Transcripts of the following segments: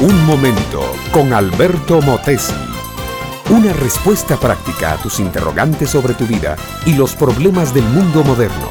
Un momento con Alberto Motesi. Una respuesta práctica a tus interrogantes sobre tu vida y los problemas del mundo moderno.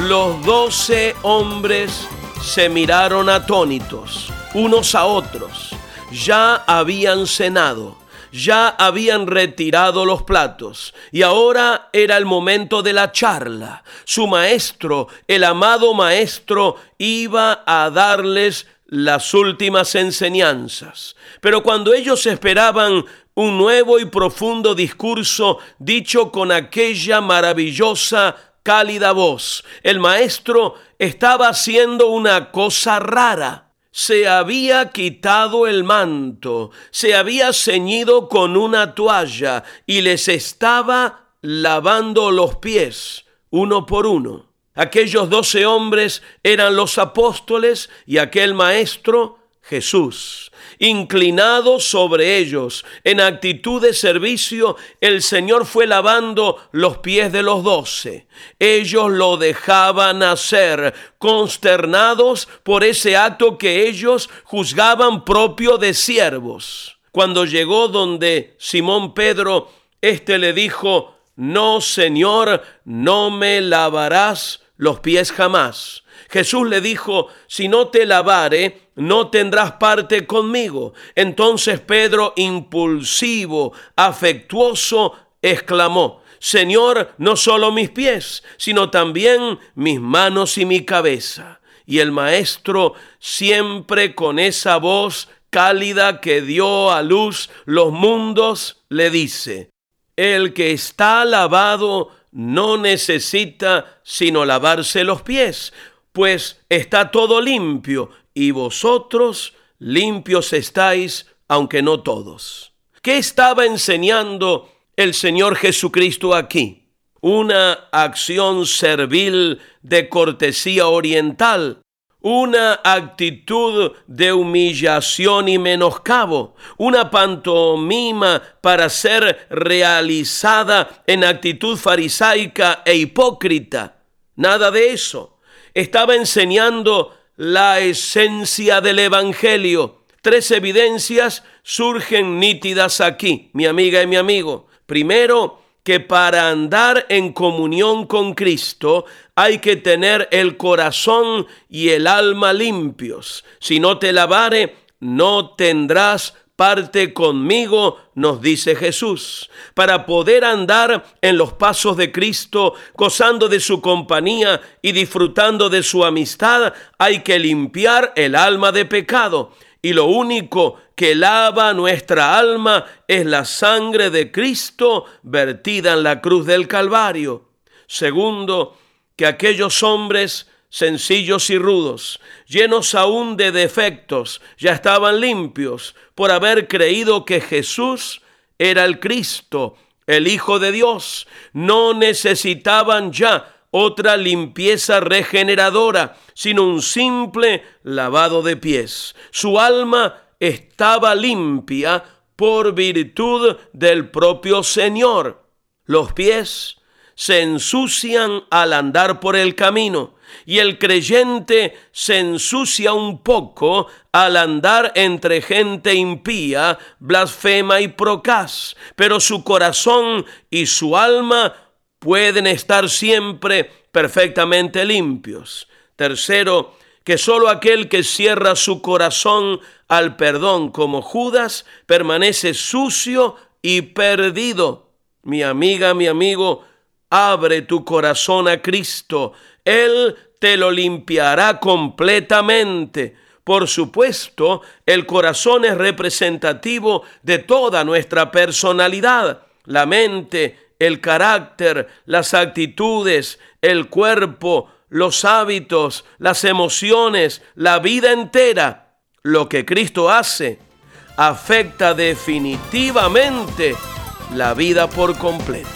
Los doce hombres se miraron atónitos unos a otros. Ya habían cenado, ya habían retirado los platos y ahora era el momento de la charla. Su maestro, el amado maestro, iba a darles las últimas enseñanzas. Pero cuando ellos esperaban un nuevo y profundo discurso dicho con aquella maravillosa, cálida voz, el maestro estaba haciendo una cosa rara. Se había quitado el manto, se había ceñido con una toalla y les estaba lavando los pies uno por uno. Aquellos doce hombres eran los apóstoles y aquel maestro Jesús. Inclinado sobre ellos, en actitud de servicio, el Señor fue lavando los pies de los doce. Ellos lo dejaban hacer, consternados por ese acto que ellos juzgaban propio de siervos. Cuando llegó donde Simón Pedro, éste le dijo, No, Señor, no me lavarás los pies jamás. Jesús le dijo, si no te lavare, no tendrás parte conmigo. Entonces Pedro, impulsivo, afectuoso, exclamó, Señor, no solo mis pies, sino también mis manos y mi cabeza. Y el maestro, siempre con esa voz cálida que dio a luz los mundos, le dice, el que está lavado no necesita sino lavarse los pies, pues está todo limpio, y vosotros limpios estáis, aunque no todos. ¿Qué estaba enseñando el Señor Jesucristo aquí? Una acción servil de cortesía oriental, una actitud de humillación y menoscabo, una pantomima para ser realizada en actitud farisaica e hipócrita. Nada de eso. Estaba enseñando la esencia del Evangelio. Tres evidencias surgen nítidas aquí, mi amiga y mi amigo. Primero, que para andar en comunión con Cristo hay que tener el corazón y el alma limpios. Si no te lavare, no tendrás parte conmigo, nos dice Jesús. Para poder andar en los pasos de Cristo, gozando de su compañía y disfrutando de su amistad, hay que limpiar el alma de pecado. Y lo único que lava nuestra alma es la sangre de Cristo vertida en la cruz del Calvario. Segundo, que aquellos hombres sencillos y rudos, llenos aún de defectos, ya estaban limpios por haber creído que Jesús era el Cristo, el Hijo de Dios. No necesitaban ya otra limpieza regeneradora, sino un simple lavado de pies. Su alma estaba limpia por virtud del propio Señor. Los pies se ensucian al andar por el camino y el creyente se ensucia un poco al andar entre gente impía, blasfema y procaz, pero su corazón y su alma pueden estar siempre perfectamente limpios. Tercero, que solo aquel que cierra su corazón al perdón como Judas permanece sucio y perdido. Mi amiga, mi amigo, abre tu corazón a Cristo. Él te lo limpiará completamente. Por supuesto, el corazón es representativo de toda nuestra personalidad. La mente, el carácter, las actitudes, el cuerpo, los hábitos, las emociones, la vida entera. Lo que Cristo hace afecta definitivamente la vida por completo.